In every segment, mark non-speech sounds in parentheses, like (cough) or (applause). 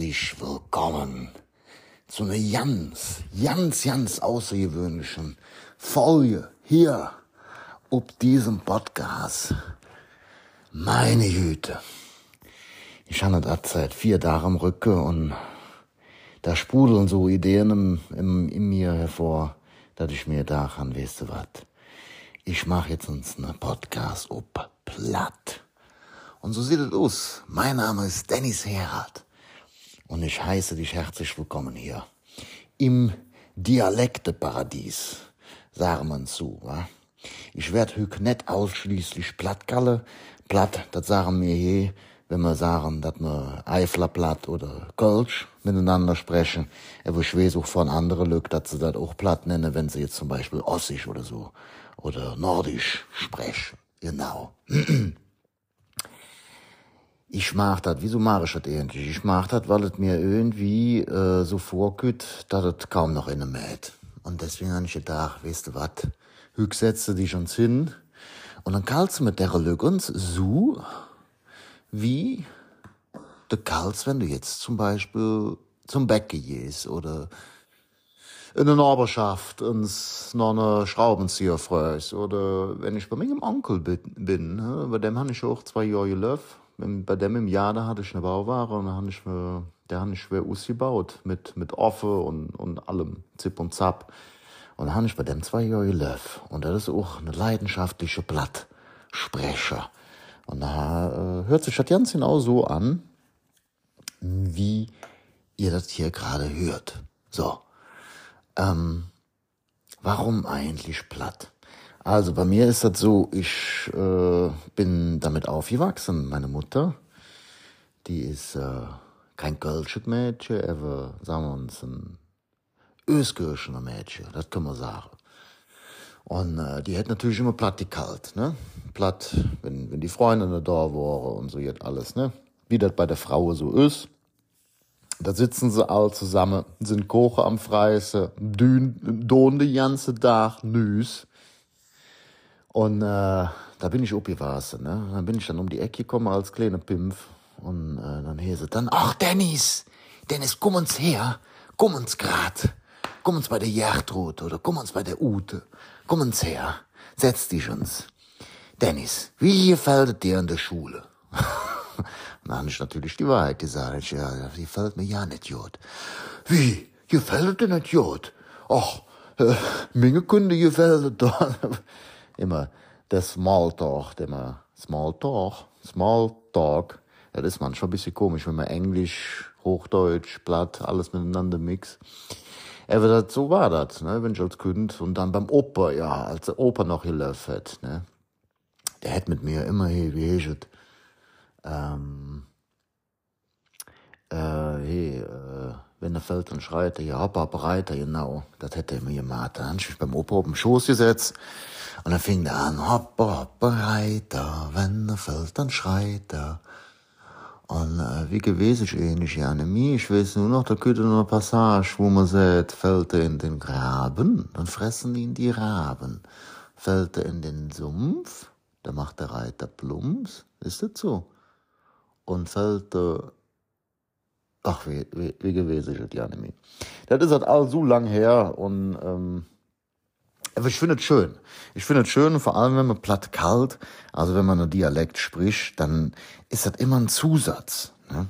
herzlich willkommen zu einer ganz, ganz, ganz außergewöhnlichen Folge hier auf diesem Podcast. Meine Güte. Ich habe das seit vier Tagen im Rücken und da sprudeln so Ideen im, im, in mir hervor, dass ich mir daran, weißt du was, ich mache jetzt uns einen Podcast ob platt. Und so sieht es aus. Mein Name ist Dennis Herald und ich heiße dich herzlich willkommen hier im Dialekteparadies, sagen man zu. Wa? Ich werd hück net ausschließlich Plattgalle. Platt, das sagen wir hier, wenn wir sagen, dass wir Eifler Platt oder Kölsch miteinander sprechen. Aber ich weiß auch von anderen Leuten, dass sie das auch Platt nennen, wenn sie jetzt zum Beispiel Ossisch oder so oder Nordisch sprechen. Genau. (clears throat) Ich mach das, wieso mache ich das eigentlich? Ich mach das, weil es mir irgendwie äh, so vorkommt, dass es kaum noch in mäht. Und deswegen habe ich gedacht, weißt du was, hüg setze dich uns hin. Und dann kannst du mit der Lücke uns so, wie du kannst, wenn du jetzt zum Beispiel zum Bäcker gehst oder in der Nachbarschaft uns noch eine Schraubenzieher freust oder wenn ich bei meinem Onkel bin, bei dem habe ich auch zwei Jahre gelebt bei dem im Jahr, da hatte ich eine Bauware und da habe ich mir, der habe ich schwer ausgebaut. Mit, mit Offe und, und allem, Zip und Zap. Und da habe ich bei dem zwei Jahre gelebt. Und das ist auch eine leidenschaftliche Blattsprecher. Und da äh, hört sich das ganz genau so an, wie ihr das hier gerade hört. So. Ähm, warum eigentlich platt? Also bei mir ist das so, ich äh, bin damit aufgewachsen. Meine Mutter, die ist äh, kein Kölsches Mädchen, aber sagen wir uns ein Öskirchener Mädchen, das können wir sagen. Und äh, die hat natürlich immer platt gekalt, ne? Platt, wenn, wenn die Freundinnen da waren und so jetzt alles, ne? Wie das bei der Frau so ist. Da sitzen sie alle zusammen, sind kochen am Freisen, dün, don die ganze Tag, nüs. Und äh, da bin ich aufgewachsen, ne? Dann bin ich dann um die Ecke gekommen als kleiner Pimpf. Und äh, dann hieß es dann, ach Dennis, Dennis, komm uns her, komm uns grad. Komm uns bei der Gertrud oder komm uns bei der Ute. Komm uns her, setz dich uns. Dennis, wie gefällt dir in der Schule? (laughs) dann habe ich natürlich die Wahrheit gesagt. Ich, ja, die gefällt mir ja nicht gut. Wie? Gefällt dir nicht gut? Ach, äh, Menge Kunde gefällt dir immer der Smalltalk, immer Smalltalk, Smalltalk. Ja, das ist manchmal ein bisschen komisch, wenn man Englisch, Hochdeutsch, Platt, alles miteinander mixt. Aber das, so war das, ne, wenn ich als Kind und dann beim Opa, ja, als der Opa noch gelaufen hat, ne. Der hat mit mir immer hier geheget, ähm, äh, hey, äh, wenn er fällt, dann schreit ja, Papa, Reiter, genau, das hätte er mir gemacht. Dann hab ich mich beim Opa auf den Schoß gesetzt, und dann fing er an, hoppa, hoppa, Reiter, wenn er fällt, dann schreit er. Und äh, wie gewesen ist ähnlich ja mir. Ich weiß nur noch, da könnte noch eine Passage, wo man sagt, fällt er in den Graben, dann fressen ihn die Raben. Fällt er in den Sumpf, da macht der Reiter Plumps, ist das so? Und fällt er, ach, wie, wie, wie gewesen ist nicht mehr. Das ist halt all so lang her und, ähm, ich finde es schön. Ich finde es schön, vor allem wenn man platt kalt, also wenn man einen Dialekt spricht, dann ist das immer ein Zusatz. Ne?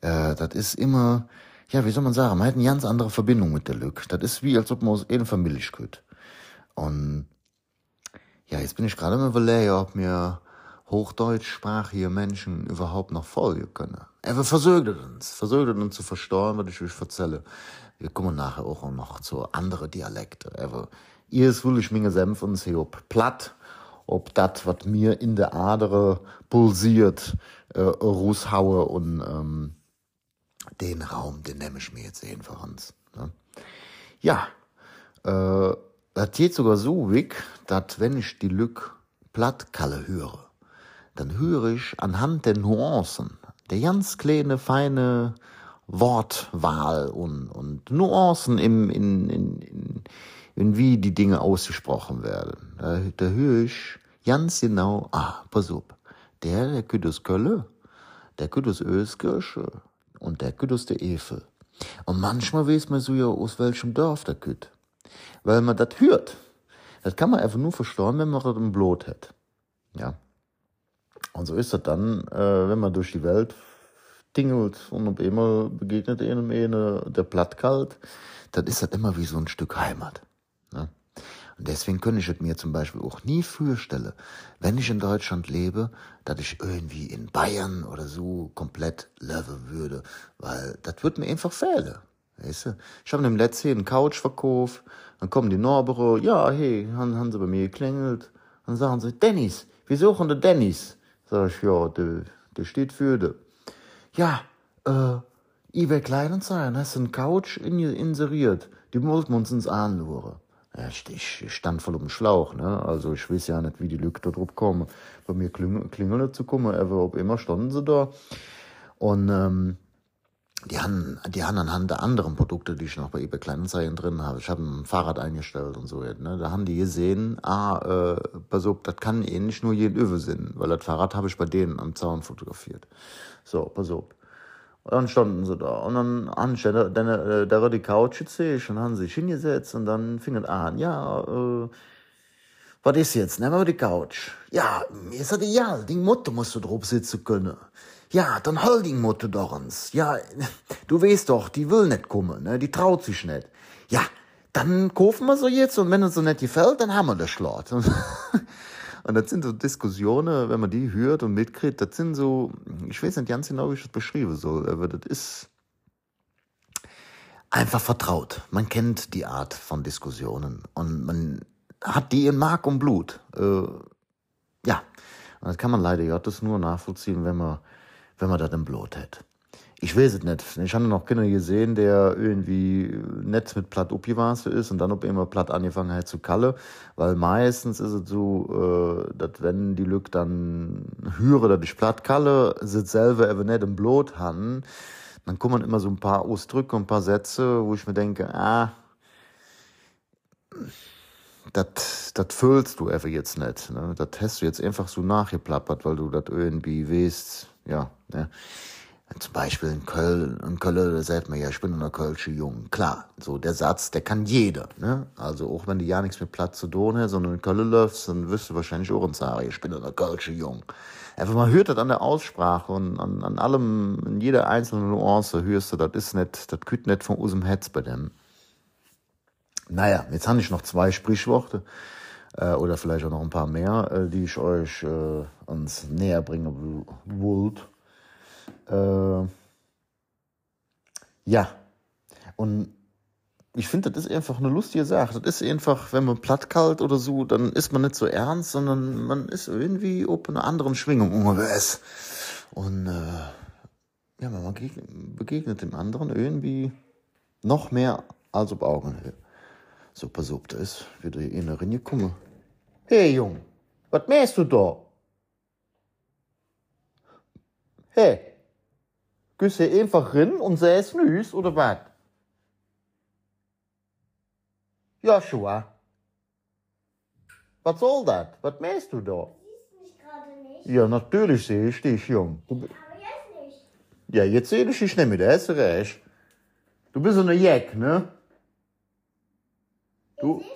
Äh, das ist immer, ja, wie soll man sagen, man hat eine ganz andere Verbindung mit der Lück. Das ist wie, als ob man aus einer Familie könnte. Und ja, jetzt bin ich gerade mal überlegen, ob mir hochdeutschsprachige Menschen überhaupt noch folgen können. Er versögnet uns, versögnet uns zu verstehen, was ich euch erzähle. Wir kommen nachher auch noch zu anderen Dialekten. Aber ihr ist wirklich meine Senf und sie ob platt, ob das, was mir in der Adere pulsiert, äh, raushaue und ähm, den Raum, den nehme ich mir jetzt einfach ans. Ne? Ja, äh, das geht sogar so weg, dass wenn ich die Lück Plattkalle höre, dann höre ich anhand der Nuancen, der ganz kleine, feine Wortwahl und, und Nuancen im, in, in, in, in wie die Dinge ausgesprochen werden. Da, da höre ich ganz genau, ah, pass auf, der, der kütt aus Kölle, der kütt aus Öskirche, und der kütt aus der Efe. Und manchmal weiß man so ja, aus welchem Dorf der kütt. Weil man das hört. Das kann man einfach nur verstehen, wenn man das im Blut hat. Ja. Und so ist das dann, äh, wenn man durch die Welt tingelt und auf einmal begegnet einem eine, der Plattkalt, dann ist das immer wie so ein Stück Heimat. Ne? Und deswegen könnte ich es mir zum Beispiel auch nie vorstellen, wenn ich in Deutschland lebe, dass ich irgendwie in Bayern oder so komplett leben würde, weil das wird mir einfach fehlen. Weißt du? Ich habe im letzten einen Couch verkauft, dann kommen die Nachbarn, ja, hey, haben, haben sie bei mir geklingelt, dann sagen sie, Dennis, wir suchen den Dennis. Sag ich, ja, der, der steht für de. Ja, äh, eBay Kleinanzeigen, hast einen Couch in, inseriert, die wollten wir uns ins anschauen. Ja, ich, ich stand voll um den Schlauch, ne? Also ich weiß ja nicht, wie die Leute da drauf kommen. Bei mir klingeln, klingeln zu kommen, aber ob immer standen sie da. Und ähm, die haben, die haben anhand der anderen Produkte, die ich noch bei eBay Kleinanzeigen drin habe, ich habe ein Fahrrad eingestellt und so, ne? Da haben die gesehen, ah, äh, pass auf, das kann eh nicht nur jeden Öwe sein, weil das Fahrrad habe ich bei denen am Zaun fotografiert. So, pass auf. Und dann standen sie da. Und dann haben sie, dann, äh, da war die Couch jetzt ich, und haben sie sich hingesetzt und dann fing es an, ja, äh, was ist jetzt? Nehmen wir die Couch. Ja, mir ist das ideal, die Mutter musst du drauf sitzen können. Ja, dann hol die Mutter doch uns. Ja, du weißt doch, die will nicht kommen, ne? die traut sich nicht. Ja, dann kaufen wir so jetzt und wenn uns so nicht gefällt, dann haben wir das Schlot. (laughs) Und das sind so Diskussionen, wenn man die hört und mitkriegt, das sind so, ich weiß nicht ganz genau, wie ich das beschreiben soll, aber das ist einfach vertraut. Man kennt die Art von Diskussionen und man hat die in Mark und Blut. Äh, ja, und das kann man leider Gottes nur nachvollziehen, wenn man, wenn man das im Blut hat ich weiß es nicht. Ich habe noch Kinder gesehen, der irgendwie nett mit platt abgewachsen ist und dann ob immer platt angefangen hat zu kalle, weil meistens ist es so, äh, dass wenn die Lück dann höre, dass ich platt kalle, sind selber eben nicht im Blut haben, dann kommen immer so ein paar Ausdrücke und ein paar Sätze, wo ich mir denke, ah, das, fühlst du einfach jetzt nicht. Ne? Das hast du jetzt einfach so nachgeplappert, weil du das irgendwie weißt, ja, ne? Zum Beispiel in Köln, in Köln, da sagt man ja, ich bin eine Kölsche Jung. Klar, so der Satz, der kann jeder, ne? Also auch wenn du ja nichts mit Platz zu tun hast, sondern in Köln läufst, dann wirst du wahrscheinlich auch in sagen, ich bin eine Kölsche Jung. Einfach man hört das an der Aussprache und an, an allem, in jeder einzelnen Nuance hörst du, das ist nicht, das küt nicht von unserem Hetz bei dem. Naja, jetzt habe ich noch zwei Sprichworte, äh, oder vielleicht auch noch ein paar mehr, äh, die ich euch äh, ans näher bringen wollt. Äh, ja. Und ich finde, das ist einfach eine lustige Sache. Das ist einfach, wenn man platt kalt oder so, dann ist man nicht so ernst, sondern man ist irgendwie auf einer anderen Schwingung unterwegs. Und äh, ja, man begegnet dem anderen irgendwie noch mehr als auf Augenhöhe. So, pass auf, da ist wieder eine reingekommen. Hey, Jung, was machst du da? Hey, Gehst du einfach rein und säß nüs oder was? Joshua. Was soll das? Was machst du da? Siehst mich gerade nicht. Ja, natürlich sehe ich dich, Jung. Du, Aber jetzt nicht. ja, jetzt sehe ich dich nicht mehr, da hast du recht. Du bist so eine Jack, ne? Du, Siehst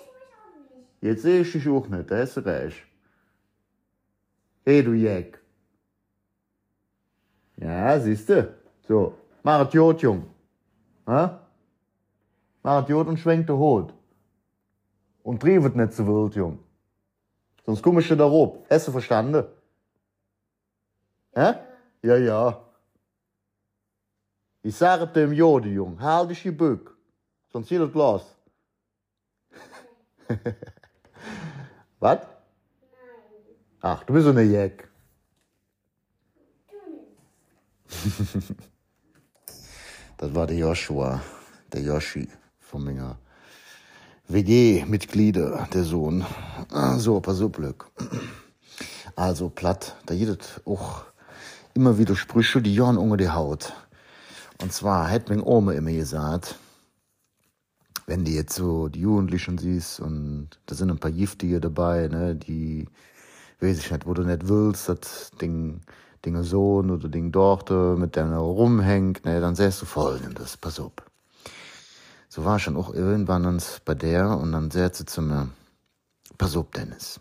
jetzt sehe ich dich auch nicht, da hast du recht. Hey, du Jack. Ja, siehst du. So, mach Jod, Jung. Ha? Mach Jod und schwenk den Hut. Und triebet nicht zu wild, Jung. Sonst komm ich dir da rob. Hast du verstanden? Hä? Ja, ja. Ich sage dem Jode, Jung, halt dich die Bück. Sonst hier das Glas. (laughs) Was? Nein. Ach, du bist so eine Jack. (laughs) Das war der Joshua, der Yoshi von meiner WG-Mitglieder, der Sohn. Ah, So, pass auf, Glück. (clears throat) Also platt, da jedet auch immer wieder Sprüche, die Jorn unter die Haut. Und zwar hat mein Oma immer gesagt, wenn die jetzt so die Jugendlichen siehst und da sind ein paar Giftige dabei, ne, die, weiß ich nicht, wo du nicht willst, das Ding, Dinge Sohn oder Ding Tochter mit der er rumhängt, ne, dann sähst du folgendes, pass auf. So war schon auch irgendwann uns bei der und dann sagt sie zu mir, pass auf, Dennis.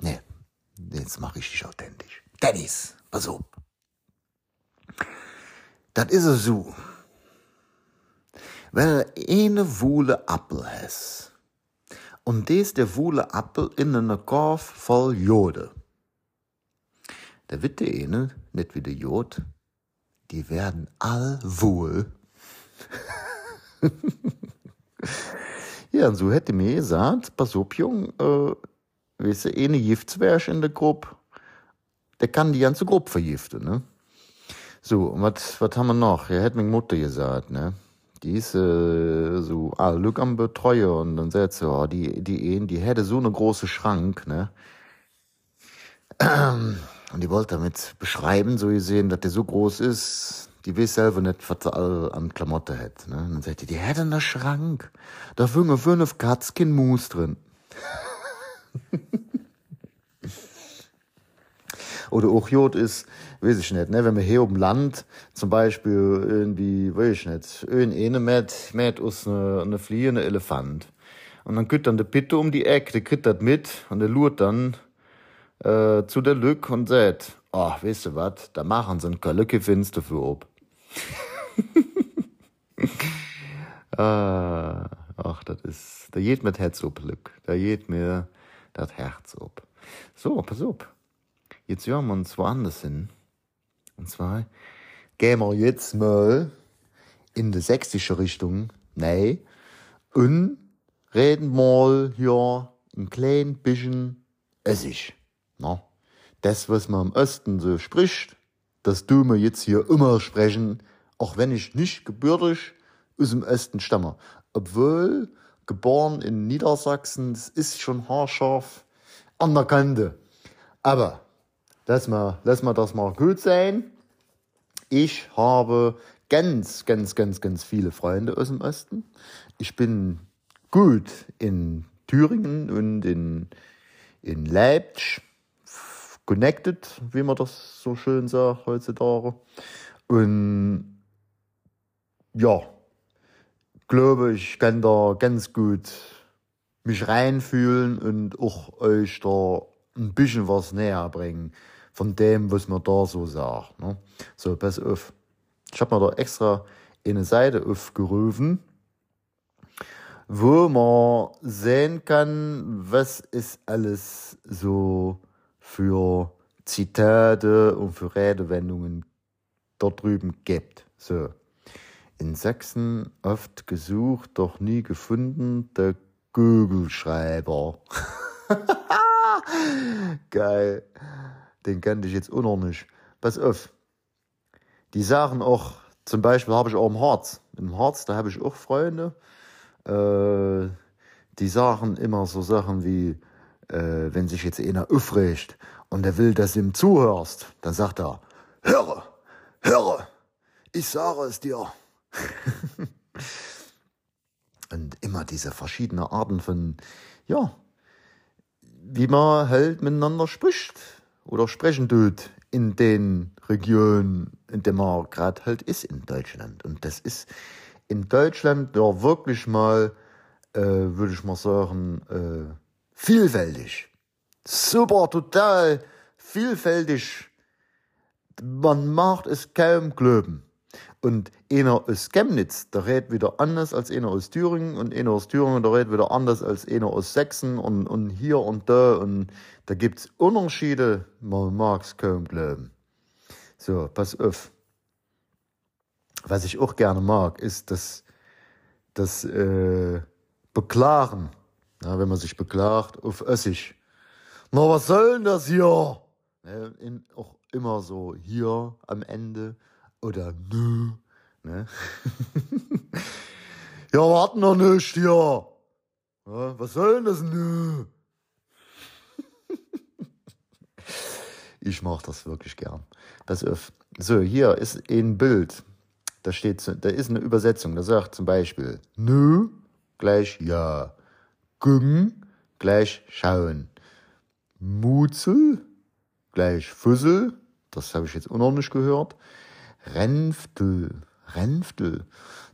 Nee, jetzt mach ich dich authentisch. Dennis, pass auf. Das is es so. Wenn er eine wohle Appel has und des der wohle Appel in einer Korf voll Jode, der wird der eine, nicht wie der Jod, die werden all wohl. (laughs) ja, und so hätte mir gesagt, pass auf, Jung, äh, weißt du, eine Giftswärsch in der Gruppe, der kann die ganze Gruppe vergiften, ne? So, und was, haben wir noch? Ja, hätte meine Mutter gesagt, ne? Die ist äh, so, ah, Glück am Betreuer und dann sagt sie, oh, die, die die hätte so eine große Schrank, ne? Und die wollte damit beschreiben, so gesehen, dass der so groß ist, die weiß selber nicht, was sie all an Klamotte hat. Ne? Und dann sagt die, die hätte einen Schrank. Da fünge fünf Katzkin Mus drin. Oder auch Jod ist, weiß ich nicht, ne, wenn wir hier oben Land zum Beispiel irgendwie, weiß ich nicht, irgendeine mit, mit aus eine, eine fliehende Elefant. Und dann kriegt dann der Pitte um die Ecke, der kriegt das mit und der lurt dann äh, zu der Lück und sagt, oh, weißt du was, da machen sie ein Kalücke Finster für ob. (laughs) ah, ach, das ist, da geht mit Herz ob Lück, da geht mir das Herz ob. So, pass auf. Jetzt hören wir uns woanders hin. Und zwar gehen wir jetzt mal in die sächsische Richtung. Nein. Und reden mal hier ein klein bisschen Essig. Na, das, was man im Osten so spricht, das tun wir jetzt hier immer sprechen, auch wenn ich nicht gebürtig aus dem Osten stamme. Obwohl, geboren in Niedersachsen, das ist schon haarscharf an der Kante. Aber, lass mal, lass mal das mal gut sein. Ich habe ganz, ganz, ganz, ganz viele Freunde aus dem Osten. Ich bin gut in Thüringen und in, in Leipzig connected, wie man das so schön sagt heutzutage. Und ja, glaube ich, kann da ganz gut mich reinfühlen und auch euch da ein bisschen was näher bringen von dem, was man da so sagt. Ne? So, pass auf. Ich habe mir da extra eine Seite aufgerufen, wo man sehen kann, was ist alles so für Zitate und für Redewendungen dort drüben gibt. So. In Sachsen oft gesucht, doch nie gefunden, der Google-Schreiber. (laughs) Geil. Den kannte ich jetzt auch noch nicht. Pass auf. Die sagen auch, zum Beispiel habe ich auch im Harz. Im Harz, da habe ich auch Freunde. Äh, die sagen immer so Sachen wie, äh, wenn sich jetzt einer aufregt und er will, dass du ihm zuhörst, dann sagt er, höre, höre, ich sage es dir. (laughs) und immer diese verschiedenen Arten von, ja, wie man halt miteinander spricht oder sprechen tut in den Regionen, in denen man gerade halt ist in Deutschland. Und das ist in Deutschland ja wirklich mal, äh, würde ich mal sagen, äh, vielfältig. Super, total vielfältig. Man macht es kaum glauben. Und einer aus Chemnitz, der redet wieder anders als einer aus Thüringen und einer aus Thüringen, der redet wieder anders als einer aus Sachsen und, und hier und da und da gibt's Unterschiede, man mag's kaum glauben. So, pass auf. Was ich auch gerne mag, ist das, das äh, Beklagen na, wenn man sich beklagt, auf Össig. Na, was soll denn das hier? Ne, in, auch immer so hier am Ende oder nö. Ne? (laughs) ja, warten noch nicht hier. Ja, was soll denn das nö? (laughs) ich mach das wirklich gern. Pass auf. So, hier ist ein Bild. Da steht, da ist eine Übersetzung. Da sagt zum Beispiel nö gleich ja. Güng gleich schauen. Mutzel gleich Füssel, Das habe ich jetzt auch noch nicht gehört. Renftel. Renftel.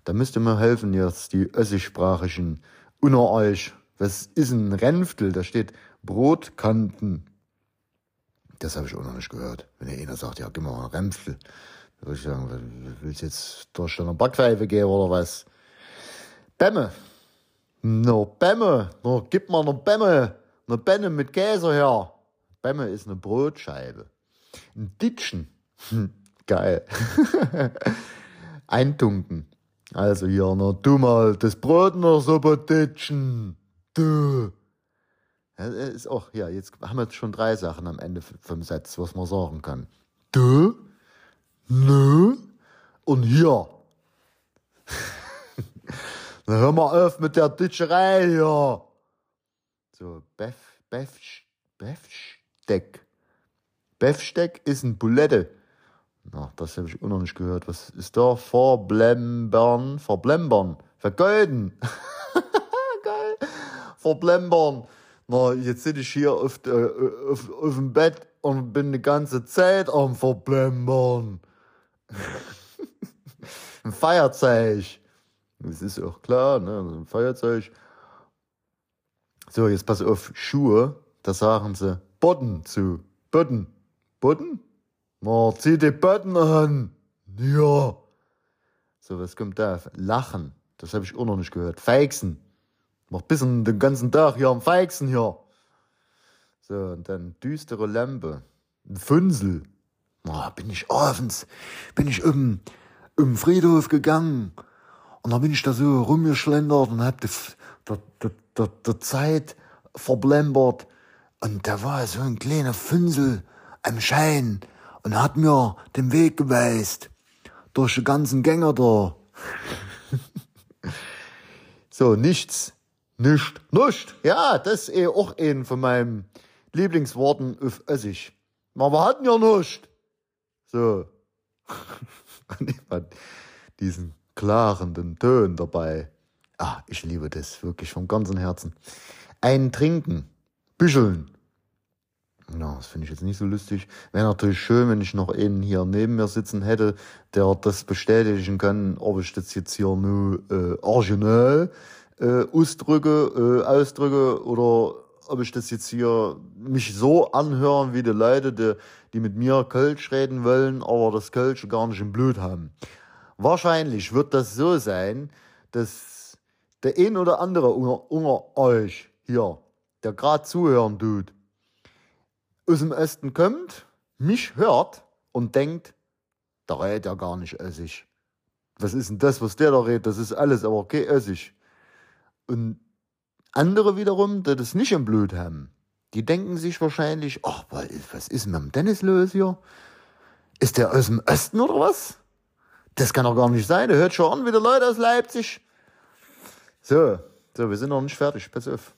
Da müsste mir helfen jetzt die össischsprachigen unter euch. Was ist ein Renftel? Da steht Brotkanten. Das habe ich auch noch nicht gehört. Wenn ihr einer sagt, ja, gib mal einen Renftel. Da würde ich sagen, willst du jetzt durch deine Backpfeife gehen oder was? Bämme. No, Bämme. No, gib mal eine Bämme. Eine Bämme mit Käse her. Bämme ist eine Brotscheibe. Ein Ditschen. Hm, geil. Eintunken. Also hier, na, du mal das Brot noch so betitschen. Du. Ja, ist auch, ja, jetzt haben wir schon drei Sachen am Ende vom Satz, was man sagen kann. Du, nö und hier. (laughs) Na, hör mal auf mit der Ditscherei hier. So, Bef, Bef, Befsteck. Befsteck ist ein Bulette. Na, das habe ich auch noch nicht gehört. Was ist da? Verblembern, verblembern, vergolden. (laughs) Geil. Verblembern. Na, jetzt sitze ich hier auf, äh, auf, auf dem Bett und bin die ganze Zeit am Verblembern. (laughs) ein Feierzeug. Das ist auch klar, ne? Ein Feierzeug. So, jetzt pass auf, Schuhe, da sagen sie Bodden zu. Bodden. Bodden? Na, zieh die Bodden an. Ja. So, was kommt da? Lachen. Das habe ich auch noch nicht gehört. Feixen. Mach bis den ganzen Tag hier am Feixen hier. So, und dann düstere Lampe. Ein Fünsel. Na, bin ich abends, bin ich um, um Friedhof gegangen. Und dann bin ich da so rumgeschlendert und hab die, die, Zeit verblembert. Und da war so ein kleiner Fünsel am Schein und hat mir den Weg geweist. Durch die ganzen Gänger da. (laughs) so, nichts. Nicht. Nicht. Ja, das ist eh auch ein von meinen Lieblingsworten auf Essig. Aber wir hatten ja nicht. So. (laughs) Und ich fand diesen klarenden Ton dabei. Ah, ich liebe das wirklich von ganzem Herzen. Ein Trinken. Büscheln. Ja, das finde ich jetzt nicht so lustig. Wäre natürlich schön, wenn ich noch einen hier neben mir sitzen hätte, der das bestätigen kann, ob ich das jetzt hier nur äh, original äh, ausdrücke, äh, ausdrücke oder ob ich das jetzt hier mich so anhören wie die Leute, die, die mit mir Kölsch reden wollen, aber das Kölsch gar nicht im Blut haben. Wahrscheinlich wird das so sein, dass der ein oder andere unter, unter euch hier, der gerade zuhören tut, aus dem Osten kommt, mich hört und denkt, da redet ja gar nicht Essig. Was ist denn das, was der da redet? Das ist alles, aber okay, Essig. Und andere wiederum, die das nicht im Blut haben, die denken sich wahrscheinlich, ach, was ist mit dem Dennis los hier? Ist der aus dem Osten oder was? Das kann doch gar nicht sein. Der hört schon an, wieder Leute aus Leipzig. So, so, wir sind noch nicht fertig. Pass auf.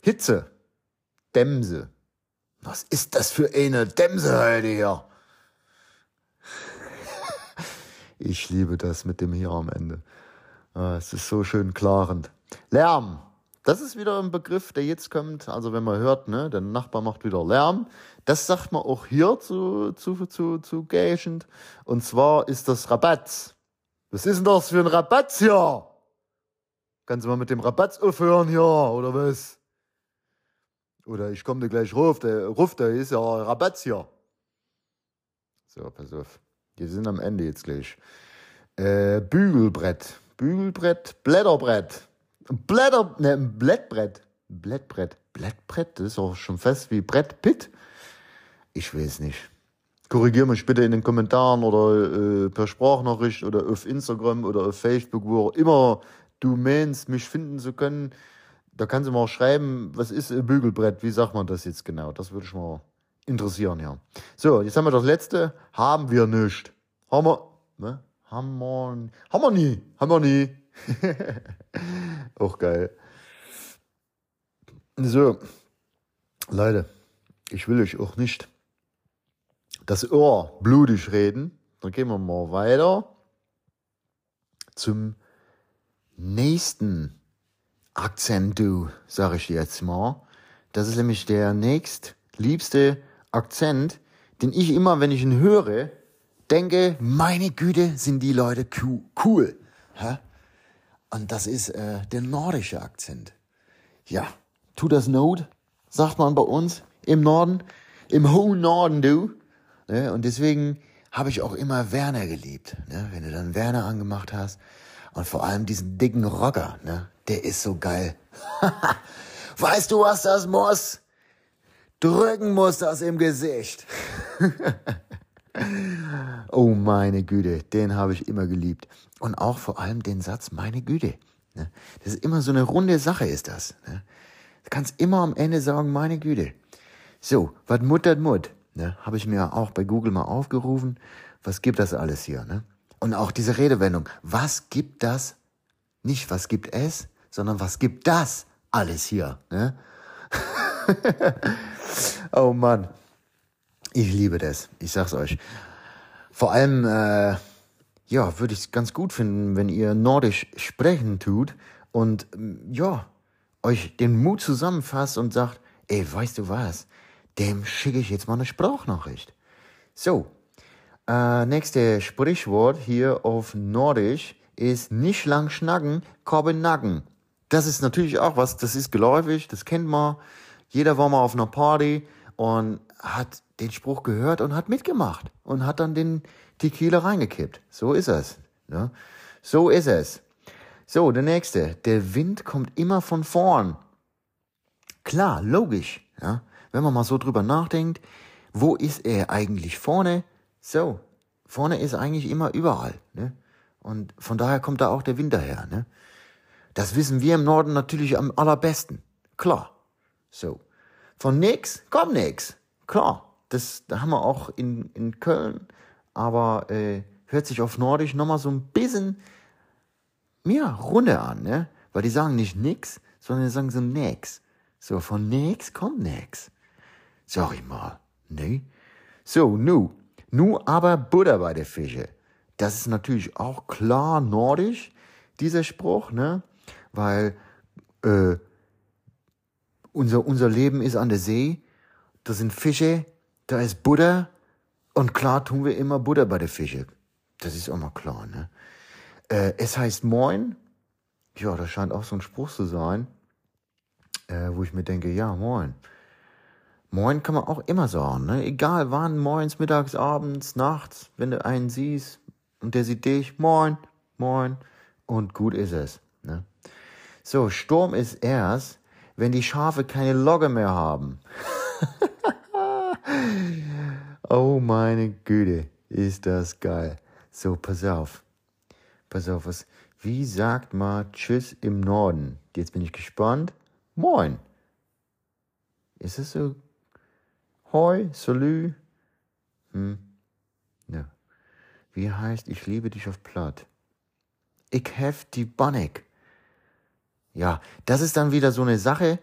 Hitze. Dämse. Was ist das für eine Dämse heute hier? (laughs) Ich liebe das mit dem hier am Ende. Ah, es ist so schön klarend. Lärm. Das ist wieder ein Begriff, der jetzt kommt. Also wenn man hört, ne, der Nachbar macht wieder Lärm. Das sagt man auch hier zu, zu, zu, zu Gäschend. Und zwar ist das Rabatz. Was ist denn das für ein Rabatz hier? Kannst du mal mit dem Rabatz aufhören hier, oder was? Oder ich komme dir gleich ruf, der Ruf, der ist ja Rabatz hier. So, pass auf. Wir sind am Ende jetzt gleich. Äh, Bügelbrett. Bügelbrett, Blätterbrett. Blätter, ne, Blättbrett. Blättbrett. Blättbrett, das ist auch schon fest wie Brett Pitt. Ich weiß nicht. Korrigier mich bitte in den Kommentaren oder äh, per Sprachnachricht oder auf Instagram oder auf Facebook, wo auch immer du meinst, mich finden zu können. Da kannst du mal schreiben, was ist ein Bügelbrett? Wie sagt man das jetzt genau? Das würde ich mal interessieren, ja. So, jetzt haben wir das letzte. Haben wir nicht. Haben wir, ne? Haben wir, haben wir nie. Haben wir nie. (laughs) Auch geil. So, Leute, ich will euch auch nicht das Ohr blutig reden. Dann gehen wir mal weiter zum nächsten Akzent, du, sag ich jetzt mal. Das ist nämlich der nächst liebste Akzent, den ich immer, wenn ich ihn höre, denke, meine Güte, sind die Leute cool. Hä? Und das ist äh, der nordische Akzent. Ja, tut das Not, sagt man bei uns im Norden, im hohen Norden, du. Ne? Und deswegen habe ich auch immer Werner geliebt. Ne? Wenn du dann Werner angemacht hast und vor allem diesen dicken Rocker, ne? Der ist so geil. (laughs) weißt du, was das muss? Drücken muss das im Gesicht. (laughs) oh meine Güte, den habe ich immer geliebt. Und auch vor allem den Satz, meine Güte. Ne? Das ist immer so eine runde Sache, ist das. Ne? Du kannst immer am Ende sagen, meine Güte. So, was muttert Mut? Ne? Habe ich mir auch bei Google mal aufgerufen. Was gibt das alles hier? Ne? Und auch diese Redewendung. Was gibt das? Nicht was gibt es, sondern was gibt das alles hier? Ne? (laughs) oh Mann. Ich liebe das. Ich sag's euch. Vor allem, äh, ja, würde ich es ganz gut finden, wenn ihr Nordisch sprechen tut und ja, euch den Mut zusammenfasst und sagt, ey, weißt du was? Dem schicke ich jetzt mal eine Sprachnachricht. So, äh, nächste Sprichwort hier auf Nordisch ist nicht lang schnacken, korben nacken. Das ist natürlich auch was, das ist geläufig, das kennt man. Jeder war mal auf einer Party und hat den Spruch gehört und hat mitgemacht und hat dann den Tequila reingekippt. So ist es. Ne? So ist es. So, der nächste. Der Wind kommt immer von vorn. Klar, logisch. Ja? Wenn man mal so drüber nachdenkt, wo ist er eigentlich vorne? So, vorne ist eigentlich immer überall. Ne? Und von daher kommt da auch der Wind daher. Ne? Das wissen wir im Norden natürlich am allerbesten. Klar. So. Von nix kommt nix. Klar. Das da haben wir auch in, in Köln. Aber äh, hört sich auf Nordisch nochmal so ein bisschen ja, runde an, ne? Weil die sagen nicht nix, sondern die sagen so nix. So, von nix kommt nix. Sag ich mal. Ne? So, nu. Nu aber Butter bei der Fische. Das ist natürlich auch klar nordisch, dieser Spruch, ne? Weil äh, unser, unser Leben ist an der See, da sind Fische, da ist Butter und klar tun wir immer Butter bei der Fische. Das ist auch mal klar, ne? Äh, es heißt Moin. Ja, das scheint auch so ein Spruch zu sein, äh, wo ich mir denke, ja, Moin. Moin kann man auch immer sagen, ne? Egal wann, morgens, mittags, abends, nachts, wenn du einen siehst und der sieht dich, Moin, Moin und gut ist es? So, Sturm ist erst, wenn die Schafe keine Logge mehr haben. (laughs) oh meine Güte, ist das geil. So, pass auf. Pass auf, was, wie sagt man Tschüss im Norden? Jetzt bin ich gespannt. Moin. Ist es so? Hoi, salü. Hm. Ja. Wie heißt ich liebe dich auf Platt? Ich hef die Bannig. Ja, das ist dann wieder so eine Sache,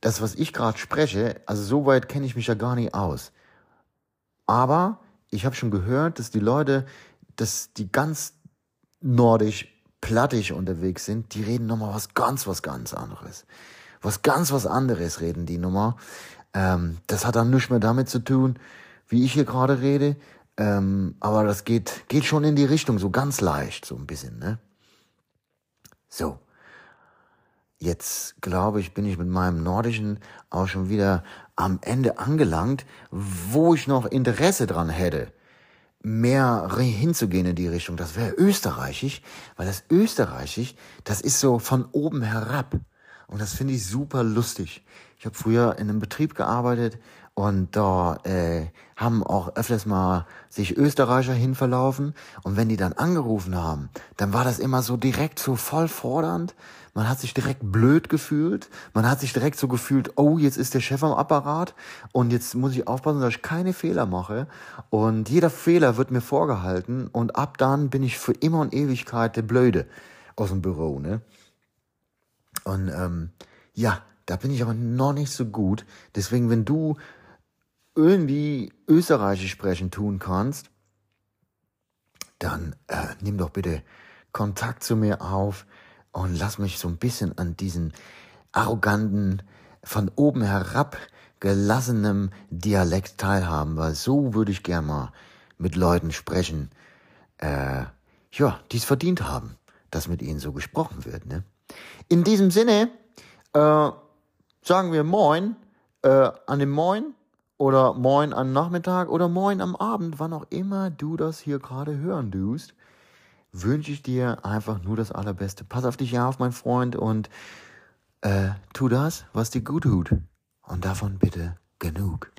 das, was ich gerade spreche, also so weit kenne ich mich ja gar nicht aus. Aber ich habe schon gehört, dass die Leute, dass die ganz nordisch, plattig unterwegs sind, die reden nochmal was ganz, was ganz anderes. Was ganz, was anderes reden die nochmal. Ähm, das hat dann nichts mehr damit zu tun, wie ich hier gerade rede. Ähm, aber das geht, geht schon in die Richtung, so ganz leicht, so ein bisschen, ne? So. Jetzt glaube ich, bin ich mit meinem Nordischen auch schon wieder am Ende angelangt, wo ich noch Interesse dran hätte, mehr hinzugehen in die Richtung. Das wäre österreichisch, weil das österreichisch, das ist so von oben herab. Und das finde ich super lustig. Ich habe früher in einem Betrieb gearbeitet und da äh, haben auch öfters mal sich Österreicher hinverlaufen. Und wenn die dann angerufen haben, dann war das immer so direkt so voll fordernd. Man hat sich direkt blöd gefühlt. Man hat sich direkt so gefühlt, oh, jetzt ist der Chef am Apparat und jetzt muss ich aufpassen, dass ich keine Fehler mache. Und jeder Fehler wird mir vorgehalten und ab dann bin ich für immer und Ewigkeit der Blöde aus dem Büro, ne? Und ähm, ja, da bin ich aber noch nicht so gut. Deswegen, wenn du irgendwie Österreichisch sprechen tun kannst, dann äh, nimm doch bitte Kontakt zu mir auf und lass mich so ein bisschen an diesen arroganten, von oben herab gelassenem Dialekt teilhaben, weil so würde ich gern mal mit Leuten sprechen, äh, ja, die es verdient haben, dass mit ihnen so gesprochen wird. Ne? In diesem Sinne äh, sagen wir Moin äh, an dem Moin oder Moin am Nachmittag oder Moin am Abend, wann auch immer du das hier gerade hören tust, wünsche ich dir einfach nur das Allerbeste. Pass auf dich auf, mein Freund, und äh, tu das, was dir gut tut. Und davon bitte genug.